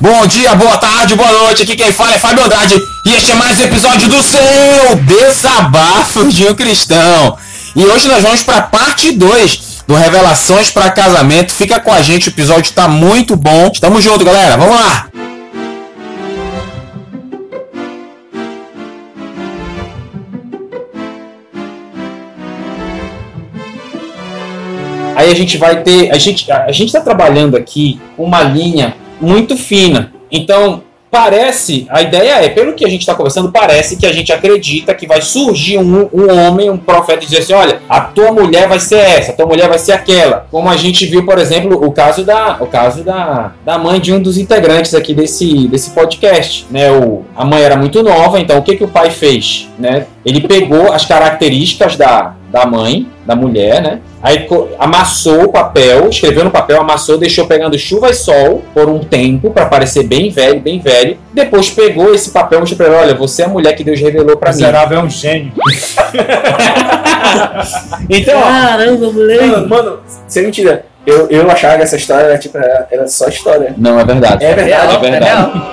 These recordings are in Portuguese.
Bom dia, boa tarde, boa noite. Aqui quem fala é Fábio Andrade e este é mais um episódio do seu Desabafo de um Cristão. E hoje nós vamos para a parte 2 do Revelações para Casamento. Fica com a gente, o episódio tá muito bom. Tamo junto, galera. Vamos lá. Aí a gente vai ter, a gente a gente está trabalhando aqui uma linha muito fina. Então, parece, a ideia é, pelo que a gente está conversando, parece que a gente acredita que vai surgir um, um homem, um profeta, e dizer assim: olha, a tua mulher vai ser essa, a tua mulher vai ser aquela. Como a gente viu, por exemplo, o caso da, o caso da, da mãe de um dos integrantes aqui desse, desse podcast. Né? O, a mãe era muito nova, então o que, que o pai fez? Né? Ele pegou as características da, da mãe, da mulher, né? Aí amassou o papel, escreveu no papel, amassou, deixou pegando chuva e sol por um tempo para parecer bem velho, bem velho. Depois pegou esse papel e mostrou pra ele, olha, você é a mulher que Deus revelou para mim. Miserável é um gênio. então, Caramba, moleque. Mano, mano, sem mentira. Eu, eu achava que essa história era, tipo, era, era só história. não é verdade. É verdade, é verdade.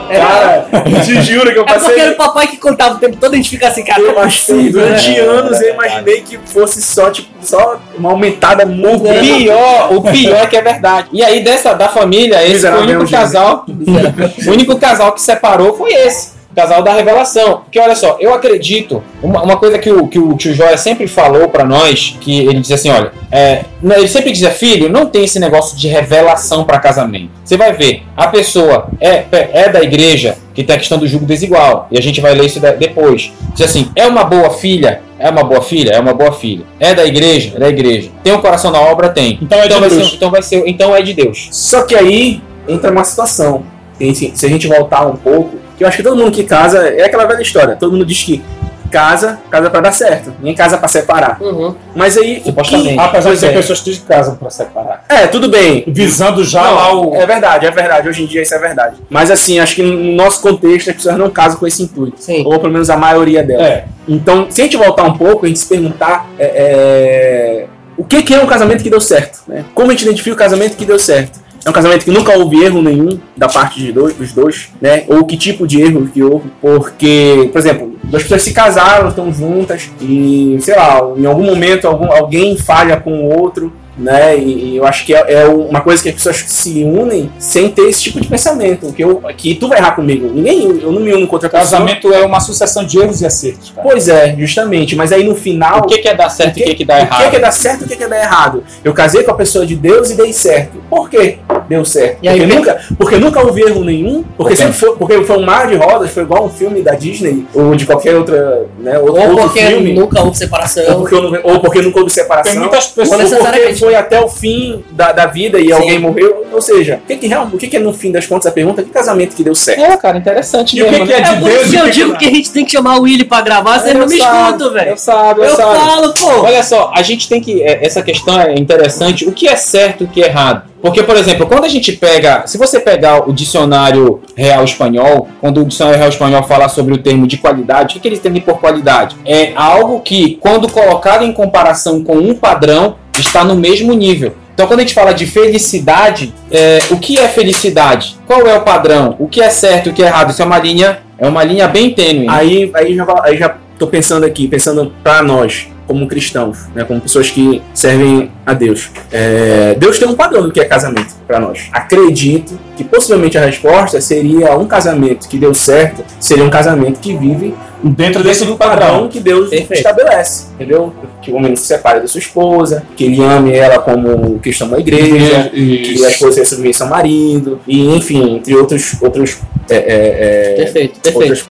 É real. Cara, te juro que eu É porque passei. era o papai que contava o tempo todo, a gente fica assim, cara. Eu é passei possível, né? durante anos eu imaginei que fosse só, tipo, só uma aumentada muito O pior, o pior é que é verdade. E aí, dessa da família, esse foi o único gênio. casal. o único casal que separou foi esse. Casal da revelação. Porque olha só, eu acredito. Uma, uma coisa que o, que o tio Joia sempre falou pra nós, que ele dizia assim: olha, é, não, ele sempre dizia, filho, não tem esse negócio de revelação pra casamento. Você vai ver, a pessoa é, é da igreja, que tem a questão do jugo desigual. E a gente vai ler isso depois. Diz assim: é uma boa filha? É uma boa filha? É uma boa filha. É da igreja? É da igreja. Tem um coração na obra? Tem. Então é de Deus. ser, então vai ser. Então é de Deus. Só que aí entra uma situação. Se a gente voltar um pouco, que eu acho que todo mundo que casa é aquela velha história. Todo mundo diz que casa, casa pra dar certo. Ninguém casa pra separar. Uhum. Mas aí. o Supostamente. que- Apesar de ter é. pessoas que casam pra separar. É, tudo bem. Visando já Não, lá o. É verdade, é verdade. Hoje em dia isso é verdade. Mas assim, acho que no nosso contexto as pessoas não casam com esse intuito. Sim. Ou pelo menos a maioria delas. É. Então, se a gente voltar um pouco, a gente se perguntar é, é, o que, que é um casamento que deu certo, né? Como a gente identifica o casamento que deu certo? É um casamento que nunca houve erro nenhum da parte de dois, dos dois, né? Ou que tipo de erro que houve? Porque, por exemplo, duas pessoas se casaram, estão juntas e, sei lá, em algum momento algum, alguém falha com o outro, né? E, e eu acho que é, é uma coisa que as pessoas se unem sem ter esse tipo de pensamento, que eu que tu vai errar comigo. Ninguém, eu não me uno com outra pessoa. Casamento é uma sucessão de erros e acertos, cara. Pois é, justamente. Mas aí no final. O que, que é dar certo e o que, que dá O errado? que, que dá certo e o que, que dá errado? Eu casei com a pessoa de Deus e dei certo. Por quê? Deu certo. E aí, porque, o que- nunca, porque nunca houve erro nenhum. Porque sempre foi, porque foi um mar de rodas, foi igual um filme da Disney ou de qualquer outra, né, outro, Ou outro porque filme. nunca houve Ou separação. porque, eu não- ou porque nunca houve separação. Tem muitas ou pessoas. Ou porque necessariamente. Foi até o fim da, da vida e Sim. alguém morreu. Ou seja, o que, que, real- o que, que é no fim das contas a pergunta? Que casamento que deu certo? É, cara, interessante E o que, mesmo. que é né? de É Deus que o eu que digo não? que a gente tem que chamar o Willy pra gravar, vocês Eu não me sabe, escutam, velho. Eu sabe, eu, Eu sabe. falo, pô. Olha só, a gente tem que. é, Essa questão é interessante. O que é certo e o que é errado? Porque, por exemplo, quando a gente pega. Se você pegar o dicionário real espanhol, quando o dicionário real espanhol fala sobre o termo de qualidade, o que, que eles entendem por qualidade? É algo que, quando colocado em comparação com um padrão, está no mesmo nível. Então, quando a gente fala de felicidade, é, o que é felicidade? Qual é o padrão? O que é certo o que é errado? Isso é uma linha, é uma linha bem tênue. Aí, aí, já, aí já pensando aqui, pensando para nós, como cristãos, né, como pessoas que servem a Deus. É, Deus tem um padrão do que é casamento para nós. Acredito que possivelmente a resposta seria um casamento que deu certo, seria um casamento que vive Dentro desse dentro do padrão. padrão que Deus Perfeito. estabelece, entendeu? Que o homem não se separe da sua esposa, que ele ame ela como cristão da igreja, que a esposa seja submissa ao marido, e enfim, entre outros outros é, é, é, Perfeito, perfeito. outras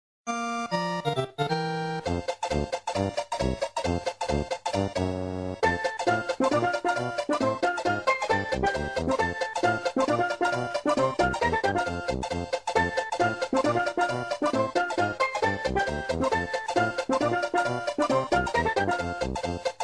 うん。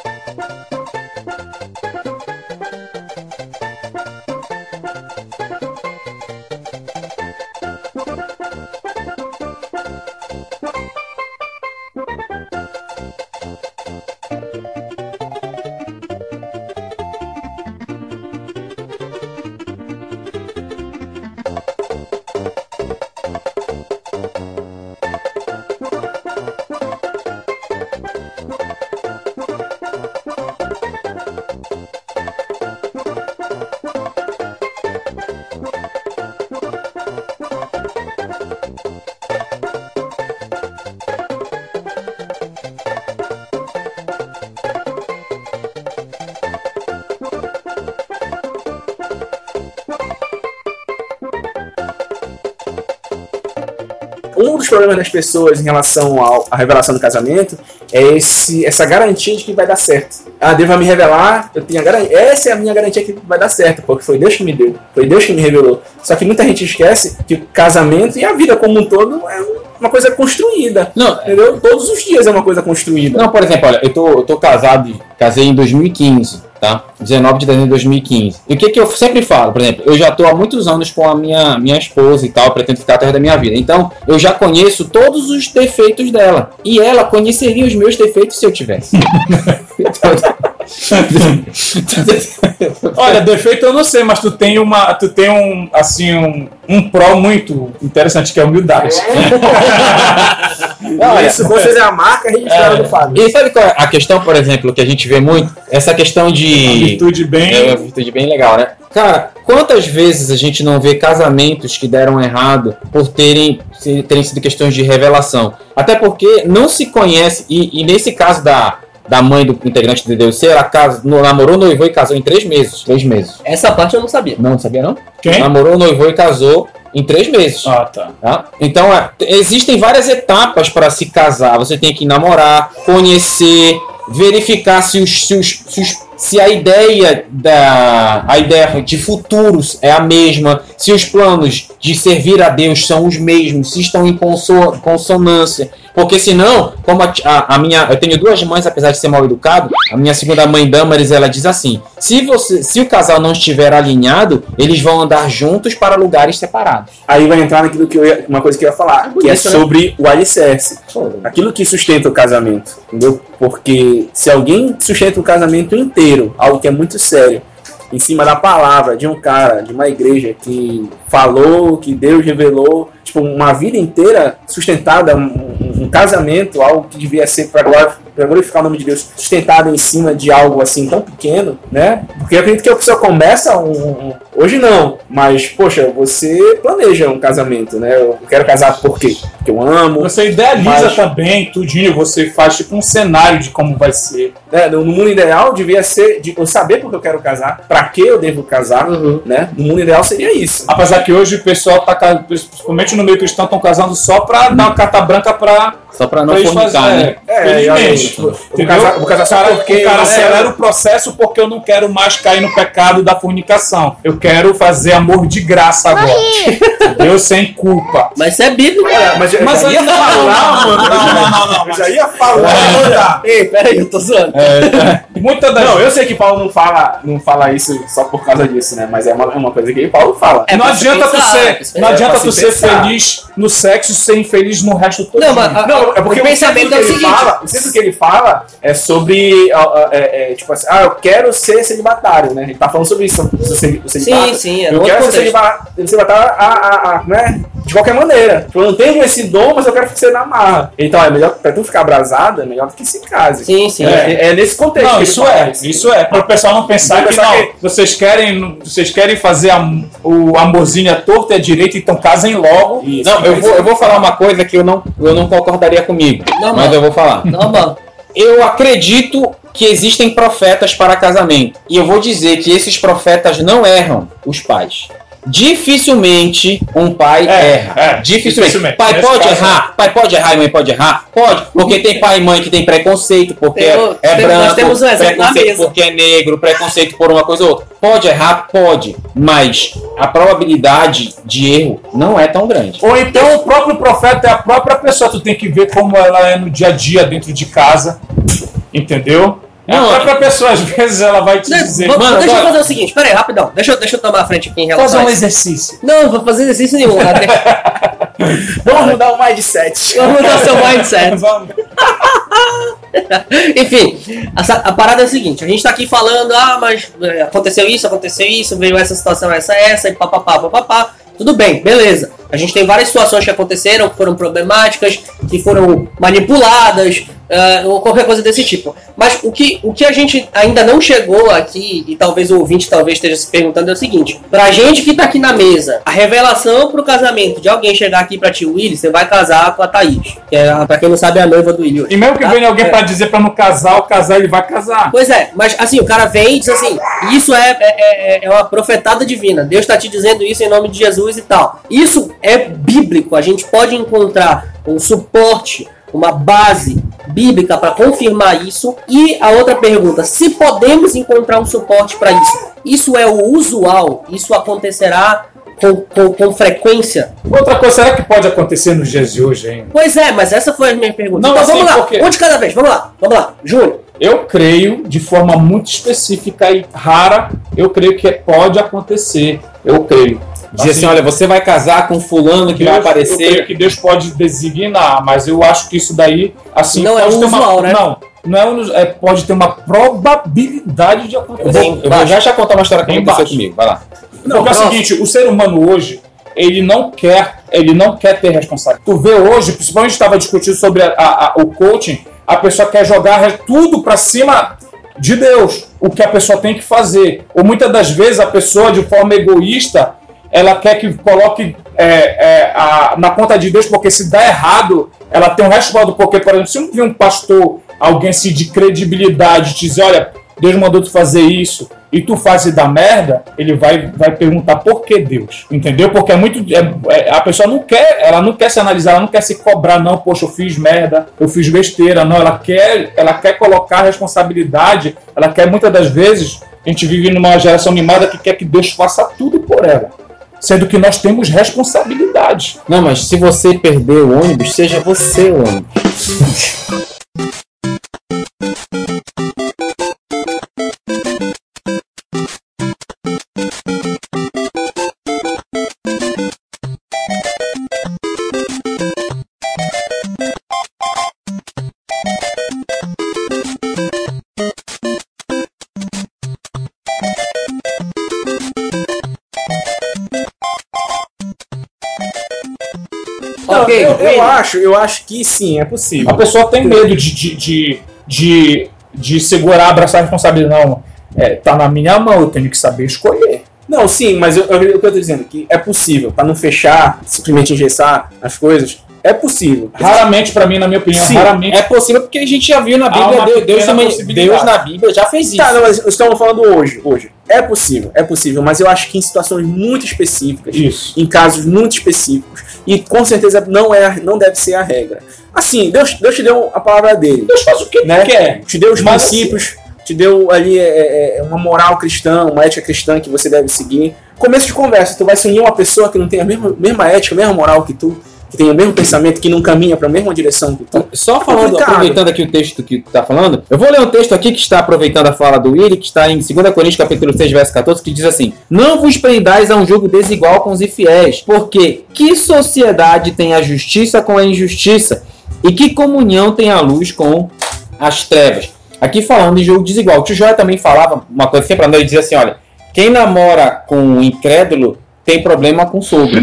Problemas das pessoas em relação ao- à revelação do casamento é esse, essa garantia de que vai dar certo. Ah, Deus vai me revelar, eu tenho a garantia. Essa é a minha garantia que vai dar certo, porque foi Deus que me deu, foi Deus que me revelou. Só que muita gente esquece que o casamento e a vida como um todo é uma coisa construída. Não, Entendeu? Todos os dias é uma coisa construída. Não, por exemplo, olha, eu tô, eu tô casado, casei em 2015, tá? 19 de dezembro de 2015. E o que que eu sempre falo, por exemplo, eu já tô há muitos anos com a minha, minha esposa e tal, pretendo ficar até da minha vida. Então, eu já conheço todos os defeitos dela. E ela conheceria os meus defeitos se eu tivesse. Olha, defeito eu não sei, mas tu tem uma, tu tem um, assim, um, um pró muito interessante que é a humildade. Olha, isso certeza é a marca registrada do Fábio. E sabe qual é a questão, por exemplo, que a gente vê muito? Essa questão de. Virtude bem. É uma virtude bem legal, né? Cara, quantas vezes a gente não vê casamentos que deram errado por terem, terem sido questões de revelação? Até porque não se conhece, e, e nesse caso da, da mãe do integrante do DDUC, ela casa, no- namorou, noivou e casou em três meses. Três meses. Essa parte eu não sabia. Não, sabia não? Quem? Namorou, noivou e casou em três meses. Ah, tá. Tá? Então, é, existem várias etapas para se casar. Você tem que namorar, conhecer, verificar se, os, se, os, se, os- se a ideia da a ideia de futuros é a mesma, se os planos de servir a Deus são os mesmos, se estão em conso- consonância. Porque senão, como a, a- a minha, eu tenho duas mães, apesar de ser mal educado, a minha segunda mãe Damaris, ela diz assim: se você, se o casal não estiver alinhado, eles vão andar juntos para lugares separados. Aí vai entrar naquilo que eu ia, uma coisa que eu ia falar, que é bonito, né? sobre o alicerce. Aquilo que sustenta o casamento, entendeu? Porque se alguém sustenta o casamento inteiro, algo que é muito sério, em cima da palavra de um cara, de uma igreja que falou, que Deus revelou, tipo, uma vida inteira sustentada, um, um- casamento, algo que devia ser para glorificar o nome de Deus, sustentado em cima de algo assim tão pequeno, né? Porque eu acredito que a pessoa começa um, um- hoje não, mas poxa, você planeja um casamento, né? Eu quero casar por quê? Porque eu amo, Você idealiza Mas- também, tudinho, você faz tipo um cenário de como vai ser. né? No mundo ideal devia ser de eu saber porque eu quero casar, para que eu devo casar, Uhum. né? No mundo ideal seria isso. Apesar que hoje o pessoal tá, principalmente no meio cristão, estão casando só pra dar uma carta branca pra, Só para não fornicar, fazerem. né? É, Felizmente. tipo, vou Entendeu? casar- casar o só cara, porque o cara eu- acelera o processo porque eu não quero mais cair no pecado da fornicação. Eu quero fazer amor de graça agora. Entendeu? Sem culpa. Mas isso é bíblico. Olha, mas eu Mas já aí ia não, falar, não, não, não, não, não. eu já ia falar. Olha, Ei, peraí, eu tô zoando. muita das Não, eu sei que Paulo não fala, não fala isso só por causa disso, né? Mas é uma, é uma coisa que Paulo fala. É não adianta tu pensar, é pra ser, se não adianta É tu se ser feliz no sexo e ser infeliz no resto todo. Não, mas a- Não, é porque o pensamento é o seguinte. Fala, o centro que ele fala é sobre. é, é, tipo assim, ah, eu quero ser celibatário, né? Ele tá falando sobre isso. O celi- o celibato. Sim, sim, é eu quero ser contexto. celiba- celibatário a, a, a, né? De qualquer maneira. Tipo, eu não tenho esse dom, mas eu quero ser na marra. Então, é melhor, pra tu ficar abrasado, é melhor do que se case. Sim, sim. É, é nesse contexto. Não, que ele isso é, isso é. Para o pessoal não pensar Não que pensar não, que- vocês querem, vocês querem fazer a- o amorzinho à torta e à direita, então casem logo. Isso, Não, eu vou, eu vou falar uma coisa que eu não, eu não concordaria comigo, Normal. mas eu vou falar. Normal. Eu acredito que existem profetas para casamento. E eu vou dizer que esses profetas não erram os pais. Dificilmente um pai É, erra. é, dificilmente. dificilmente. Pai Nesse pode caso, errar, pai pode errar e mãe pode errar? Pode, porque tem pai e mãe que tem preconceito, porque Tem- é tem- branco, nós temos um exemplo na preconceito mesa. porque é negro, preconceito por uma coisa ou outra. Pode errar? Pode, mas a probabilidade de erro não é tão grande. Ou então o próprio profeta é a própria pessoa, tu tem que ver como ela é no dia a dia dentro de casa. Entendeu? É Não, a própria pessoa, às vezes ela vai te Não, dizer. vou- mano, deixa eu agora- fazer o seguinte, peraí, rapidão. Deixa, eu- deixa eu tomar a frente aqui em Fazer relação um a isso. exercício. Não, não vou fazer exercício nenhum. né? Vamos mudar o mindset. Vamos mudar seu mindset. Vamos. Enfim, essa- a parada é a seguinte: a gente tá aqui falando, ah, mas é, aconteceu isso, aconteceu isso, veio essa situação, essa, essa, e papapá, papapá. Tudo bem, beleza. A gente tem várias situações que aconteceram, que foram problemáticas, que foram manipuladas, ah, ou qualquer coisa desse tipo. Mas o que, o que a gente ainda não chegou aqui, e talvez o ouvinte talvez esteja se perguntando, é o seguinte: pra gente que tá aqui na mesa, a revelação pro casamento de alguém chegar aqui pra ti, Willy, você vai casar com a Thaís. Que é, pra quem não sabe, é a noiva do Willy. hoje, E mesmo que tá? venha alguém É. pra dizer pra não casar, o casar ele vai casar. Pois é, mas assim, o cara vem e diz assim: Isso é, é, é- é uma profetada divina. Deus está te dizendo isso em nome de Jesus e tal. Isso é bíblico. A gente pode encontrar um suporte, uma base bíblica para confirmar isso. E a outra pergunta: se podemos encontrar um suporte para isso, isso é o usual? Isso acontecerá com, com, com frequência? Outra coisa, será que pode acontecer nos dias de hoje ainda? Pois é, mas essa foi a minha pergunta. Não, então assim, vamos lá, porque- um de cada vez, vamos lá, vamos lá. Júnior. Eu creio, de forma muito específica e rara, eu creio que pode acontecer. Eu creio. Diz assim, olha, você vai casar com fulano que vai Deus- Eu creio aparecer. que Deus pode designar, mas eu acho que isso daí, assim, Não é pode ter usual, uma, né? Não, não é, é, pode ter uma probabilidade de Eu acontecer. vou, eu vou já já contar uma história que aconteceu comigo. Vai lá. Não, Porque é o seguinte, o ser humano hoje, ele não quer, ele não quer ter responsabilidade. Tu vê hoje, principalmente estava discutindo sobre a- a- a- o coaching, a pessoa quer jogar tudo para cima de Deus, o que a pessoa tem que fazer. Ou muitas das vezes a pessoa, de forma egoísta, ela quer que coloque é, é, a- na conta de Deus, porque se dá errado, ela tem um respaldo. Porque, por exemplo, se um, vir um pastor, alguém assim de credibilidade, te dizer, olha, Deus mandou tu fazer isso, e tu faz e dá merda, ele vai, vai perguntar por que Deus, entendeu? Porque é muito. é- é- a pessoa não quer, ela não quer se analisar, ela não quer se cobrar, não, poxa, eu fiz merda, eu fiz besteira, não, ela quer, ela quer colocar responsabilidade, ela quer muitas das vezes, a gente vive numa geração mimada que quer que Deus faça tudo por ela. Sendo que nós temos responsabilidade. Não, mas se você perder o ônibus, seja você o ônibus. acho, eu acho que sim, é A possível. pessoa tem medo de, de, de, de, de segurar, abraçar a responsabilidade. Não, é, tá na minha mão, eu tenho que saber escolher. Não, sim, mas eu, eu, o que eu tô dizendo que é possível, para não fechar, simplesmente engessar as coisas, é possível. Raramente, pra mim, na minha opinião, Sim, raramente. É possível porque a gente já viu na Bíblia, Deus, Deus, também-. Deus na Bíblia já fez isso. Tá, não, mas estamos falando hoje, hoje. É possível, é possível, mas eu acho que em situações muito específicas, Isso. em casos muito específicos, e com certeza não é, não deve ser a regra. Assim, Deus, Deus te deu a palavra dele, Deus faz o que né? quer. Te deu os Mas princípios, te deu ali é, é, uma moral cristã, uma ética cristã que você deve seguir. Começo de conversa, tu vai se unir a uma pessoa que não tem a mesma, mesma ética, a mesma moral que tu, que tem o mesmo pensamento, que não caminha para a mesma direção que tu. Só falando, complicado. aproveitando aqui o texto que tu tá falando, eu vou ler um texto aqui que está aproveitando a fala do Willi, que está em 2 Coríntios capítulo 6, verso 14, que diz assim: Não vos prendais a um jogo desigual com os infiéis, porque que sociedade tem a justiça com a injustiça? E que comunhão tem a luz com as trevas? Aqui falando de jogo desigual. O tio Joia também falava uma coisa sempre andando, ele dizia assim: olha, quem namora com um incrédulo tem problema com o sogro.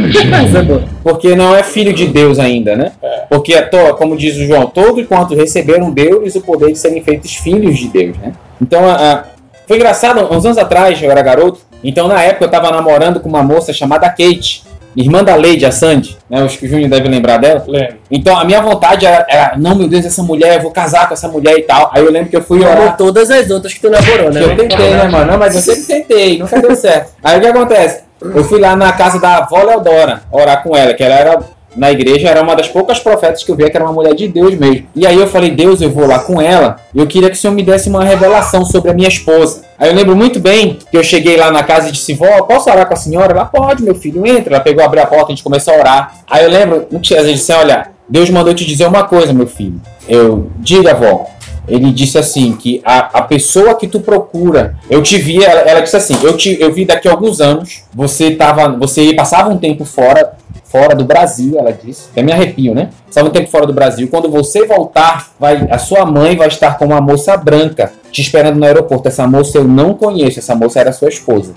Porque não é filho de Deus ainda, né? Porque, é to- como diz o João, todo enquanto receberam Deus o poder de serem feitos filhos de Deus, né? Então, a- a- foi engraçado, uns anos atrás, eu era garoto, então na época eu tava namorando com uma moça chamada Kate, irmã da Lady, a Sandy, né? Acho que o Júnior deve lembrar dela. Lembro. Então a minha vontade era, era, não, meu Deus, essa mulher, eu vou casar com essa mulher e tal. Aí eu lembro que eu fui orar. Como todas as outras que tu namorou, né? Que eu tentei, né, mano? Não, mas eu sempre tentei, nunca deu certo. Aí o que acontece? Eu fui lá na casa da avó Leodora orar com ela, que ela era na igreja, era uma das poucas profetas que eu via que era uma mulher de Deus mesmo. E aí eu falei, Deus, eu vou lá com ela, e eu queria que o Senhor me desse uma revelação sobre a minha esposa. Aí eu lembro muito bem que eu cheguei lá na casa e disse, vó, posso orar com a senhora? Ela, pode, meu filho, entra. Ela pegou, abriu a porta, a gente começou a orar. Aí eu lembro, a gente disse, olha, Deus mandou te dizer uma coisa, meu filho. Eu, diga, vó, ele disse assim que a, a pessoa que tu procura, eu te vi, ela, ela disse assim, eu te eu vi daqui a alguns anos, você tava, você passava um tempo fora, fora do Brasil, ela disse. Até me arrepio, né? Passava um tempo fora do Brasil. Quando você voltar, vai a sua mãe vai estar com uma moça branca te esperando no aeroporto. Essa moça eu não conheço, essa moça era sua esposa.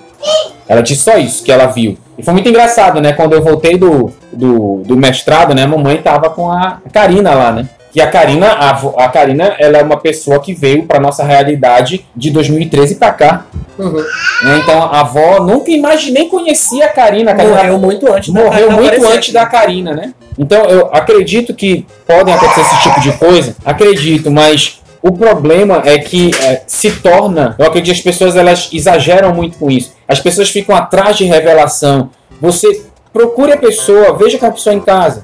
Ela disse só isso que ela viu. E foi muito engraçado, né? Quando eu voltei do, do, do mestrado, né? A mamãe tava com a Karina lá, né? Que a Karina, a, a Karina, ela é uma pessoa que veio para nossa realidade de 2013 para cá. Uhum. né? Então a avó nunca imaginei conhecia a Karina. A Karina Morreu muito antes da morreu Karina muito antes aqui. da Karina, né? Então eu acredito que podem acontecer esse tipo de coisa, acredito, mas o problema é que é, se torna, eu acredito que as pessoas elas exageram muito com isso. As pessoas ficam atrás de revelação. Você procure a pessoa, veja com a pessoa em casa.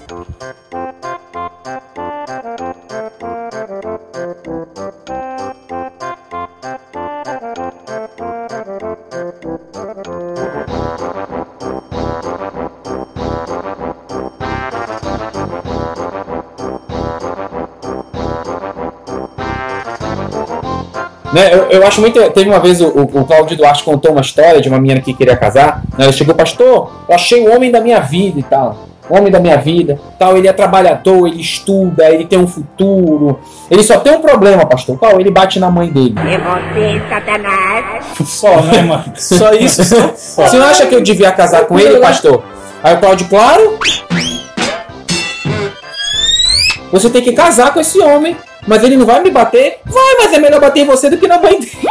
Né, eu, eu acho muito. Teve uma vez o, o, Claudio Duarte contou uma história de uma menina que queria casar. Né, ela chegou, pastor, eu achei o homem da minha vida e tal. O homem da minha vida, tal. Ele é trabalhador, ele estuda, ele tem um futuro. Ele só tem um problema, pastor. Qual? Ele bate na mãe dele. É você, Satanás. Só, né, mano? Só isso. Você não acha que eu devia casar com ele, pastor? Aí o Claudio, claro. Você tem que casar com esse homem. Mas ele não vai me bater? Vai, mas é melhor bater em você do que na mãe dele.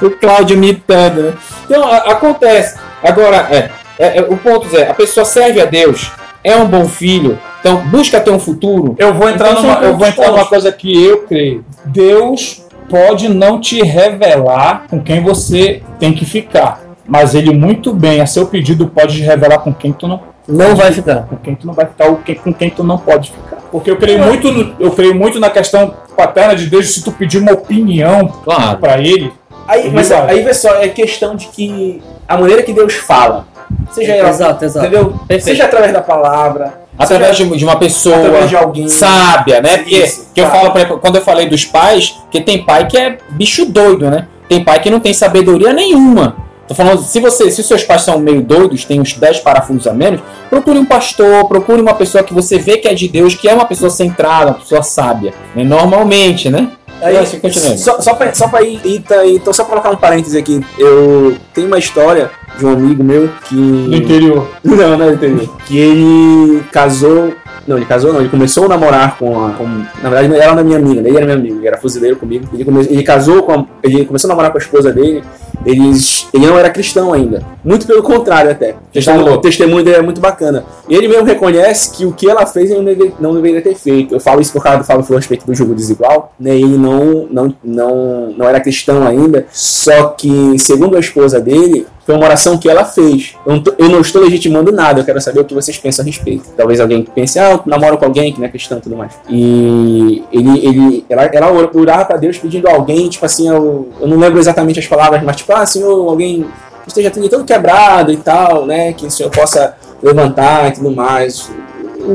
o Cláudio imitando, né? Então, a- acontece. Agora, é, é, é, o ponto é, a pessoa serve a Deus, é um bom filho, então busca ter um futuro. Eu vou entrar Então, numa, eu vou entrar numa coisa que eu creio. Deus pode não te revelar com quem você tem que ficar, mas ele muito bem, a seu pedido, pode te revelar com quem tu não, Não vai ficar. com quem tu não vai ficar ou quem- com quem tu não pode ficar. Porque eu creio muito, no- eu creio muito na questão paterna de Deus. Se tu pedir uma opinião Claro. para ele, Aí, mas Exato. aí, vê só, é questão de que a maneira que Deus fala, seja ela, Exato, exato. entendeu? Perfeito. Seja através da palavra, Através de, de uma pessoa através de alguém. sábia, né? Porque Isso, que eu falo pra, quando eu falei dos pais, que tem pai que é bicho doido, né? Tem pai que não tem sabedoria nenhuma. Tô falando, se você, se os seus pais são meio doidos, tem uns 10 parafusos a menos, procure um pastor, procure uma pessoa que você vê que é de Deus, que é uma pessoa centrada, uma pessoa sábia. né? Normalmente, né? Aí, Assim, continuando. só, só, pra, só pra ir, tá- então só pra colocar um parêntese aqui, eu tenho uma história de um amigo meu que. do interior. Não, não entendeu. Que ele casou. Não, ele casou não, ele começou a namorar com a. Com, na verdade, ela era minha amiga, ele era meu amigo, ele era fuzileiro comigo. Ele, come, ele casou com a, Ele começou a namorar com a esposa dele. Eles, ele não era cristão ainda. Muito pelo contrário, até. O testemunho, o testemunho dele é muito bacana. E ele mesmo reconhece que o que ela fez ele não, deve- não deveria ter feito. Eu falo isso por causa do Fábio falou a respeito do jogo desigual. Né? Ele não, não, não, não era cristão ainda. Só que, segundo a esposa dele, foi uma oração que ela fez. Eu não, tô- eu não estou legitimando nada, eu quero saber o que vocês pensam a respeito. Talvez alguém pense, ah, eu namoro com alguém que não é cristão e tudo mais. E ele, ele, ela, ela orava pra Deus pedindo a alguém, tipo assim, eu, eu não lembro exatamente as palavras, mas tipo, ah, Senhor, alguém que esteja tudo todo quebrado e tal, né? Que o Senhor possa levantar e tudo mais.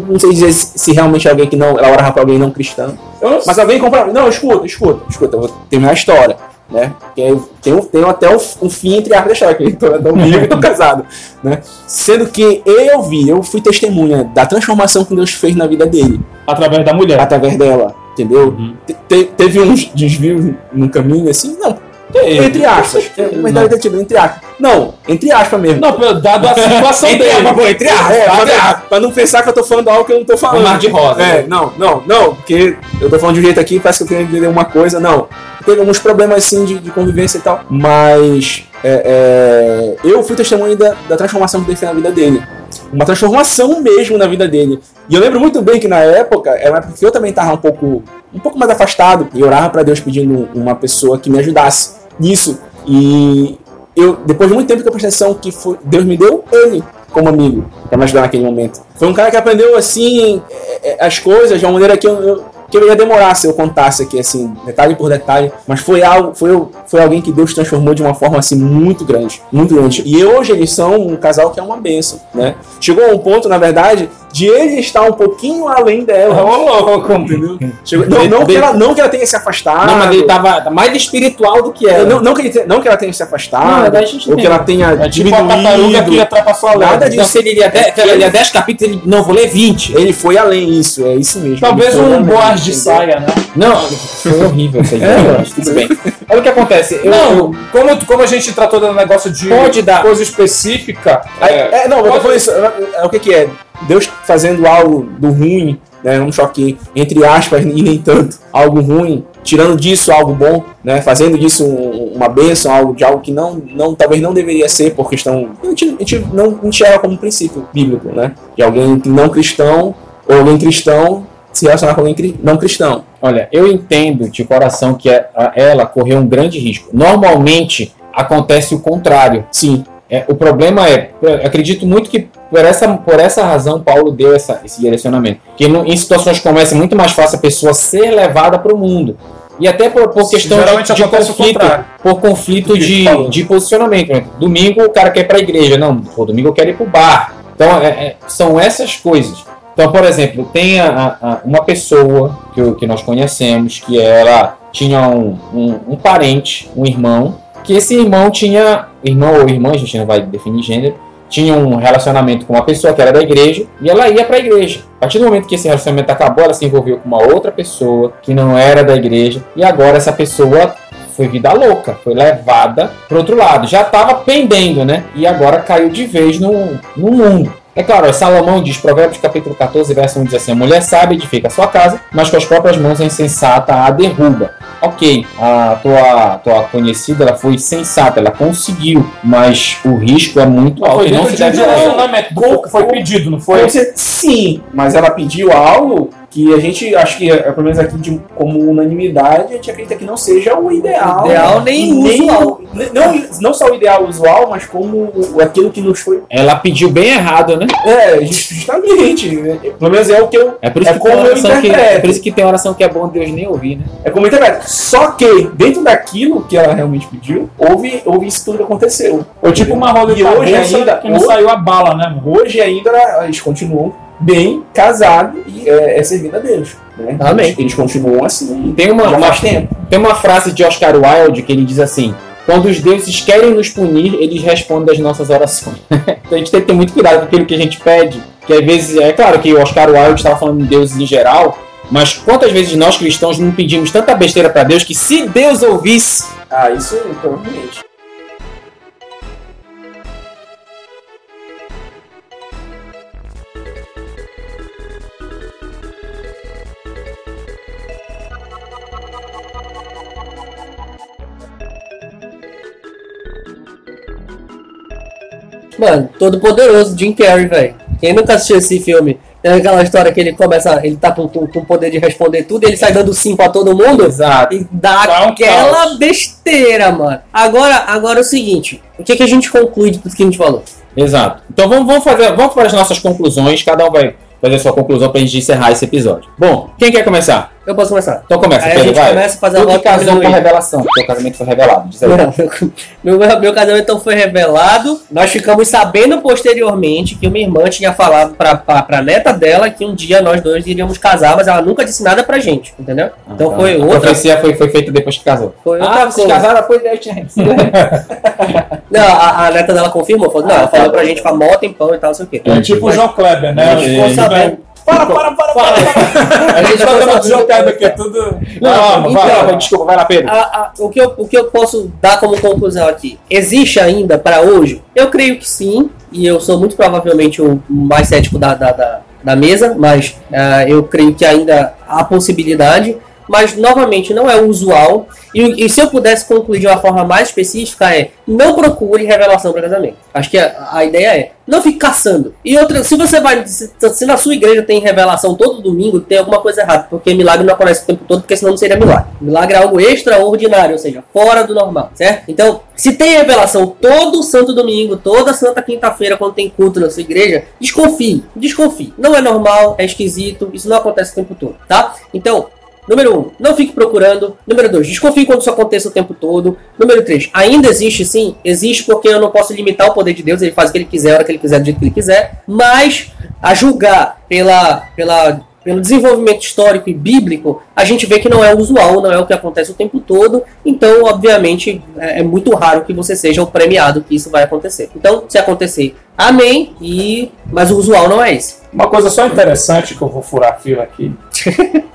Não sei dizer se realmente é alguém que não. Ela orava pra alguém não cristão. Não Mas alguém compra. Não, escuta, escuta, escuta, eu vou terminar a história. Né? Que eu tenho, tenho até o, o fim entre aspas da história, que eu tô, tô vivo e tô casado. Né? Sendo que eu vi, eu fui testemunha da transformação que Deus fez na vida dele, através da mulher. através dela, entendeu? Te- te- teve uns desvios no caminho assim, não, entre aspas. Deve ter tido, entre aspas. Não, entre aspas mesmo. Não, dado a situação Entre dele. aspas, pô, entre aspas, É, pra, aspas. pra não pensar que eu tô falando algo que eu não tô falando. Um mar de rosa, É, né? não, não, não, porque eu tô falando de um jeito aqui, parece que eu queria entender uma coisa, não. Teve alguns problemas assim de, de convivência e tal, mas é, é, eu fui testemunha da, da transformação que fez na vida dele. Uma transformação mesmo na vida dele. E eu lembro muito bem que na época, era uma época que eu também tava um pouco, um pouco mais afastado, e orava pra Deus pedindo uma pessoa que me ajudasse nisso. E eu, depois de muito tempo que eu prestei atenção que foi, Deus me deu ele como amigo pra me ajudar naquele momento. Foi um cara que aprendeu assim é, é, as coisas de uma maneira que eu, eu- que eu ia demorar se eu contasse aqui assim detalhe por detalhe, mas foi algo, foi, foi alguém que Deus transformou de uma forma assim muito grande, muito grande. E hoje eles são um casal que é uma benção, né? Chegou a um ponto, na verdade, de ele estar um pouquinho além dela. Ô, louco, Entendeu? Chegou- não, não, que ela, não que ela tenha se afastado. Não, mas ele tava mais espiritual do que ela. não, não, que ele não que ela tenha se afastado, Não, a gente ou que ela tenha É tipo a tartaruga que diminuído. ultrapassou a Nada lenda. disso. Então, se ele lia 10, se ele lia 10 capítulos, ele. Não, vou ler 20. Ele foi além isso, é isso mesmo. Talvez um boas de saia, né? Não, foi horrível isso aí. É, mas tudo bem. Olha o que acontece. Eu, Não, como, como a gente tratou do negócio de Pode dar. coisa específica, é, é, não, eu tô falando isso. é, é, o que que é? Deus fazendo algo do ruim, né, um choque entre aspas e nem tanto, algo ruim, tirando disso algo bom, né, fazendo disso um- uma bênção, algo de algo que não, não talvez não deveria ser por questão, a gente, a gente não enxerga como um princípio bíblico, né, de alguém não cristão ou alguém cristão se relacionar com alguém não cristão. Olha, eu entendo de coração que a- ela correu um grande risco. Normalmente acontece o contrário. Sim, É, o problema é, acredito muito que por essa, por essa razão Paulo deu essa, esse direcionamento. Que no- em situações como essa é muito mais fácil a pessoa ser levada para o mundo. E até por, por questão de, de conflito, por conflito de, de posicionamento. né? Domingo o cara quer ir para a igreja, não, pô, domingo eu quero ir para o bar. Então é- é- são essas coisas. Então, por exemplo, tem a- a- a- uma pessoa que, eu- que nós conhecemos que ela tinha um, um- um parente, um irmão, que esse irmão tinha, irmão ou irmã, a gente não vai definir gênero, tinha um relacionamento com uma pessoa que era da igreja e ela ia para a igreja. A partir do momento que esse relacionamento acabou, ela se envolveu com uma outra pessoa que não era da igreja e agora essa pessoa foi vida louca, foi levada para outro lado. Já estava pendendo, né? E agora caiu de vez no, no mundo. É claro, Salomão diz, Provérbios capítulo 14, verso 1 diz assim: A mulher sábia edifica a sua casa, mas com as próprias mãos a insensata a derruba. Ok, a tua, tua conhecida ela foi sensata, ela conseguiu, mas o risco é muito alto Foi não se de um deve fazer. relacionamento. Foi, pedido, não foi? Sim, mas ela pediu algo que a gente, acho que, é, pelo menos aqui de, como unanimidade, a gente acredita que não seja o ideal. Ideal nem E usual. Não, não só o ideal usual, mas como aquilo que nos foi. Ela pediu bem errado, né? É, justamente. né? Pelo menos é o que eu. É por isso, É que, como tem eu oração que, é por isso que tem oração que é bom Deus nem ouvir, né? É como eu interpreto. Só que, dentro daquilo que ela realmente pediu, houve, houve isso tudo que aconteceu. Foi tipo uma roleta E hoje ainda- que não hoje- saiu a bala, né, mano? Hoje ainda eles continuam bem casados e é, é servindo a Deus. Né? Amém. Eles, eles continuam assim. Tem uma, uma, tem uma frase de Oscar Wilde que ele diz assim: Quando os deuses querem nos punir, eles respondem às nossas orações. então a gente tem que ter muito cuidado com aquilo que a gente pede. Que às vezes, é claro que o Oscar Wilde estava falando de deuses em geral, mas quantas vezes nós cristãos não pedimos tanta besteira para Deus que se Deus ouvisse. Ah, isso provavelmente. Mano, todo poderoso, Jim Carrey, velho. Quem nunca assistiu esse filme? Tem aquela história que ele começa, ele tá com, com, com o poder de responder tudo, e ele sai dando sim pra todo mundo. Exato. E dá Dá um aquela caos. besteira, mano. Agora, agora é o seguinte: o que, que a gente conclui de tudo que a gente falou? Exato. Então vamos, vamos fazer, vamos para as nossas conclusões. Cada um vai fazer a sua conclusão para a gente encerrar esse episódio. Bom, quem quer começar? Eu posso começar. Então começa, Aí a Pedro, gente vai. começa a fazer a Tu que volta casou com revelação, porque o casamento foi revelado. Diz aí. Meu, meu, meu casamento então foi revelado. Nós ficamos sabendo posteriormente que uma irmã tinha falado pra, pra, pra neta dela que um dia nós dois iríamos casar, mas ela nunca disse nada pra gente, entendeu? Então Ah, foi a outra. profecia foi, foi feita depois que casou. Foi outra ah, vocês coisa. casaram depois Deus tinha Não, a, a neta dela confirmou, falou, não, ela falou pra gente há mó tempão e tal, não sei o quê. É tipo o João Kleber, né? É, Ficou é, sabendo. Para, para, para, para. A gente vai dar João Kleber aqui, é tudo. Não, vai, vai, desculpa, vai lá, Pedro. A- a- o, que eu, o que eu posso dar como conclusão aqui? Existe ainda para hoje? Eu creio que sim, e eu sou muito provavelmente o mais cético da, da, da, da mesa, mas ah, eu creio que ainda há possibilidade. Mas, novamente, não é usual. E, e se eu pudesse concluir de uma forma mais específica, é não procure revelação para casamento. Acho que a, a ideia é não fique caçando. E outra, se você vai. Se, se na sua igreja tem revelação todo domingo, tem alguma coisa errada. Porque milagre não acontece o tempo todo, porque senão não seria milagre. Milagre é algo extraordinário, ou seja, fora do normal, certo? Então, se tem revelação todo santo domingo, toda santa quinta-feira, quando tem culto na sua igreja, desconfie, desconfie. Não é normal, é esquisito, isso não acontece o tempo todo, tá? Então, Número 1, um, não fique procurando. Número 2, desconfie quando isso aconteça o tempo todo. Número 3, ainda existe sim, existe porque eu não posso limitar o poder de Deus, ele faz o que ele quiser, a hora que ele quiser, do jeito que ele quiser. Mas, a julgar pela, pela, pelo desenvolvimento histórico e bíblico, a gente vê que não é usual, não é o que acontece o tempo todo. Então, obviamente, é, é muito raro que você seja o premiado que isso vai acontecer. Então, se acontecer, amém. E mas o usual não é esse. Uma coisa só interessante que eu vou furar a fila aqui.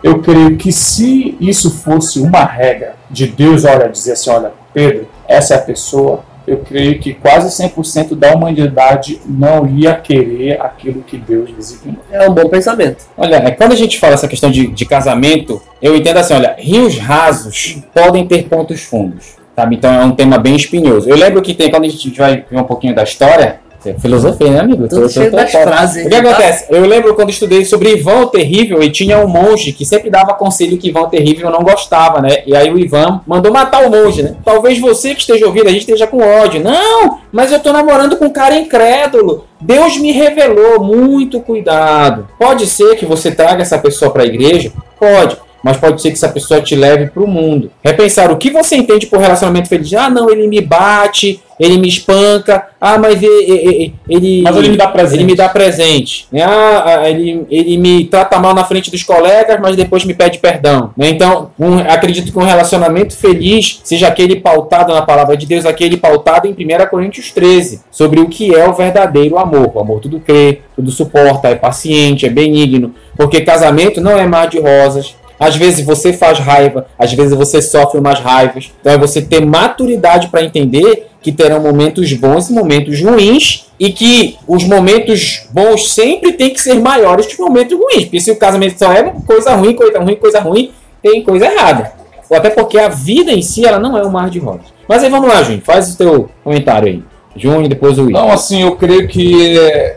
Eu creio que se isso fosse uma regra de Deus, olha, dizer assim, olha, Pedro, essa é a pessoa, eu creio que quase 100% da humanidade não ia querer aquilo que Deus designou. É um bom pensamento. Olha, é, quando a gente fala essa questão de, de casamento, eu entendo assim, olha, rios rasos podem ter pontos fundos, sabe? Então é um tema bem espinhoso. Eu lembro que tem, quando a gente vai ver um pouquinho da história, é filosofia, né, amigo? Tudo cheio das fora. frases. O que tá? acontece? Eu lembro quando estudei sobre Ivan o Terrível e tinha um monge que sempre dava conselho que Ivan o Terrível não gostava, né? E aí o Ivan mandou matar o monge, né? Talvez você que esteja ouvindo, a gente esteja com ódio. Não, mas eu tô namorando com um cara incrédulo. Deus me revelou, muito cuidado. Pode ser que você traga essa pessoa para a igreja? Pode. Mas pode ser que essa pessoa te leve para o mundo. Repensar o que você entende por relacionamento feliz. Ah, não, ele me bate, ele me espanca. Ah, mas ele. ele Mas ele me dá presente. Ele me dá presente. né? Ah, ah, ele, ele me trata mal na frente dos colegas, mas depois me pede perdão. né? Então, um- acredito que um relacionamento feliz seja aquele pautado na palavra de Deus, aquele pautado em 1 Coríntios 13, sobre o que é o verdadeiro amor. O amor tudo crê, tudo suporta, é paciente, é benigno. Porque casamento não é mar de rosas. Às vezes você faz raiva, às vezes você sofre umas raivas. Então é você ter maturidade para entender que terão momentos bons e momentos ruins e que os momentos bons sempre têm que ser maiores que os momentos ruins. Porque se o casamento só é coisa ruim, coisa ruim, coisa ruim, tem coisa errada. Ou até porque a vida em si ela não é um mar de rosas. Mas aí vamos lá, Júnior, faz o teu comentário aí. E depois o. Não, assim, eu creio que,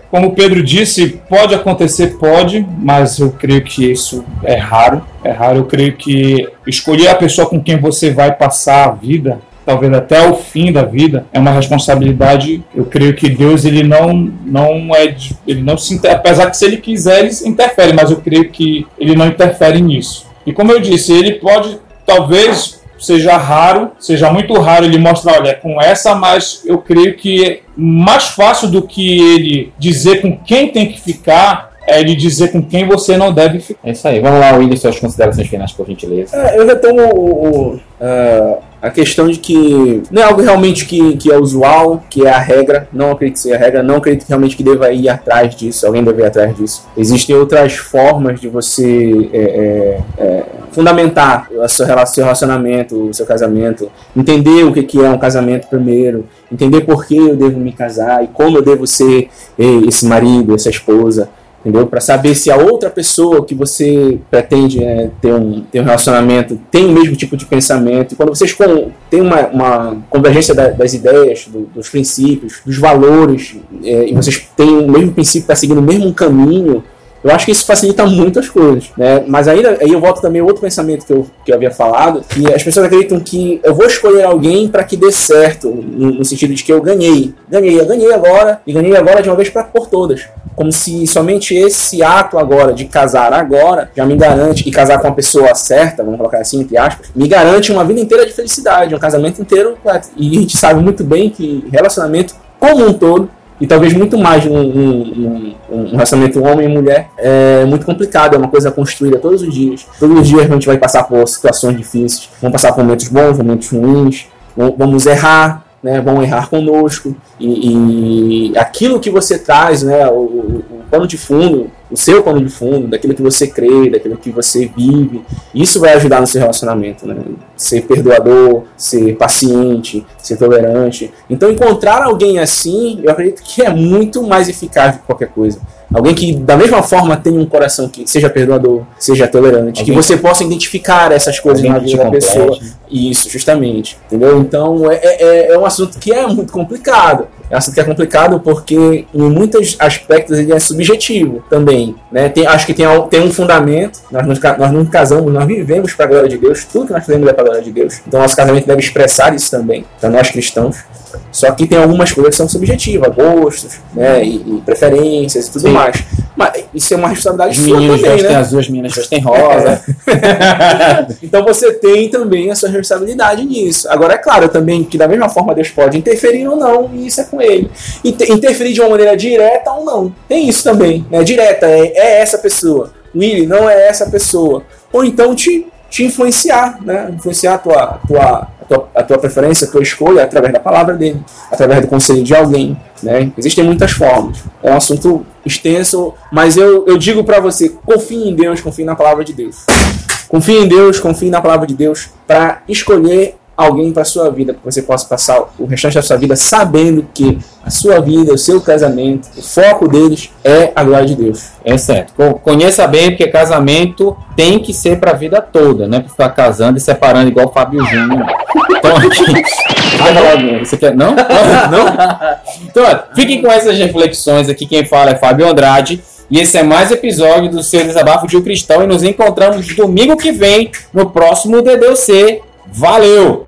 como o Pedro disse, pode acontecer, pode, mas eu creio que isso é raro. É raro, eu creio que escolher a pessoa com quem você vai passar a vida, talvez até o fim da vida, é uma responsabilidade. Eu creio que Deus, ele não, não é, ele não se apesar que se ele quiser, ele interfere, mas eu creio que ele não interfere nisso. E como eu disse, ele pode, talvez seja raro, seja muito raro ele mostrar, olha, é com essa, mas eu creio que é mais fácil do que ele dizer com quem tem que ficar, é ele dizer com quem você não deve ficar. É isso aí. Vamos lá, Will, suas considerações finais, por gentileza. É, eu retomo o- o- ah, a questão de que não é algo realmente que, que é usual, que é a regra. Não acredito que seja a regra, não acredito realmente que deva ir atrás disso, alguém deve ir atrás disso. Existem outras formas de você é, é, fundamentar o seu rela- seu relacionamento, o seu casamento, entender o que é um casamento primeiro, entender por que eu devo me casar e como eu devo ser esse marido, essa esposa entendeu? Para saber se a outra pessoa que você pretende né, ter, um, ter um relacionamento tem o mesmo tipo de pensamento. E quando vocês têm uma, uma convergência da- das ideias, do- dos princípios, dos valores, é, e vocês têm o mesmo princípio, está seguindo o mesmo caminho, eu acho que isso facilita muitas coisas, né? Mas ainda, aí eu volto também outro pensamento que eu, que eu havia falado, que as pessoas acreditam que eu vou escolher alguém para que dê certo, no, no sentido de que eu ganhei. Ganhei, eu ganhei agora, e ganhei agora de uma vez pra, por todas. Como se somente esse ato agora, de casar agora, já me garante, e casar com a pessoa certa, vamos colocar assim, entre aspas, me garante uma vida inteira de felicidade, um casamento inteiro. E a gente sabe muito bem que relacionamento como um todo e talvez muito mais um, um, um, um relacionamento homem e mulher. É muito complicado, é uma coisa construída todos os dias. Todos os dias a gente vai passar por situações difíceis, vamos passar por momentos bons, momentos ruins, vamos- errar, né, vão errar conosco. E, e aquilo que você traz, né, o, o pano de fundo, o seu pano de fundo, daquilo que você crê, daquilo que você vive, isso vai ajudar no seu relacionamento, né? Ser perdoador, ser paciente, ser tolerante. Então, encontrar alguém assim, eu acredito que é muito mais eficaz do que qualquer coisa. Alguém que, da mesma forma, tenha um coração que seja perdoador, seja tolerante, que Alguém- você possa identificar essas coisas na que vida da pessoa. complete. Isso, justamente. Entendeu? Então é, é, é um assunto que é muito complicado. É um assunto que é complicado porque, em muitos aspectos, ele é subjetivo também. Né? Tem, acho que tem, tem um fundamento. Nós, nos ca- nós não casamos, nós vivemos para a glória de Deus. Tudo que nós fazemos é para a glória de Deus. Então, nosso casamento deve expressar isso também, para nós cristãos. Só que tem algumas coisas que são subjetivas, gostos, né, e, e preferências e tudo Sim. mais. Mas isso é uma responsabilidade sua também, vestem né? azul, as meninas vestem rosa. Então você tem também essa responsabilidade nisso. Agora, é claro também que da mesma forma Deus pode interferir ou não, e isso é com ele. Inter- interferir de uma maneira direta ou não. Tem isso também, né? Direta, é, é essa pessoa. Willy, não é essa pessoa. Ou então te, te influenciar, né? Influenciar a tua, tua, a, tua, a tua preferência, a tua escolha através da palavra dele, através do conselho de alguém, né? Existem muitas formas. É um assunto extenso, mas eu, eu digo pra você, confie em Deus, confie na palavra de Deus. Confie em Deus, confie na palavra de Deus para escolher alguém para sua vida, para que você possa passar o restante da sua vida sabendo que a sua vida, o seu casamento, o foco deles é a glória de Deus. É certo. Co- Conheça bem, porque casamento tem que ser pra vida toda, né? Pra ficar casando e separando igual o Fábio Júnior. Então, aqui, você quer você? Não? Não? Então, olha, fiquem com essas reflexões aqui. Quem fala é Fábio Andrade. E esse é mais episódio do seu Desabafo de um Cristão. E nos encontramos domingo que vem no próximo DDC. Valeu!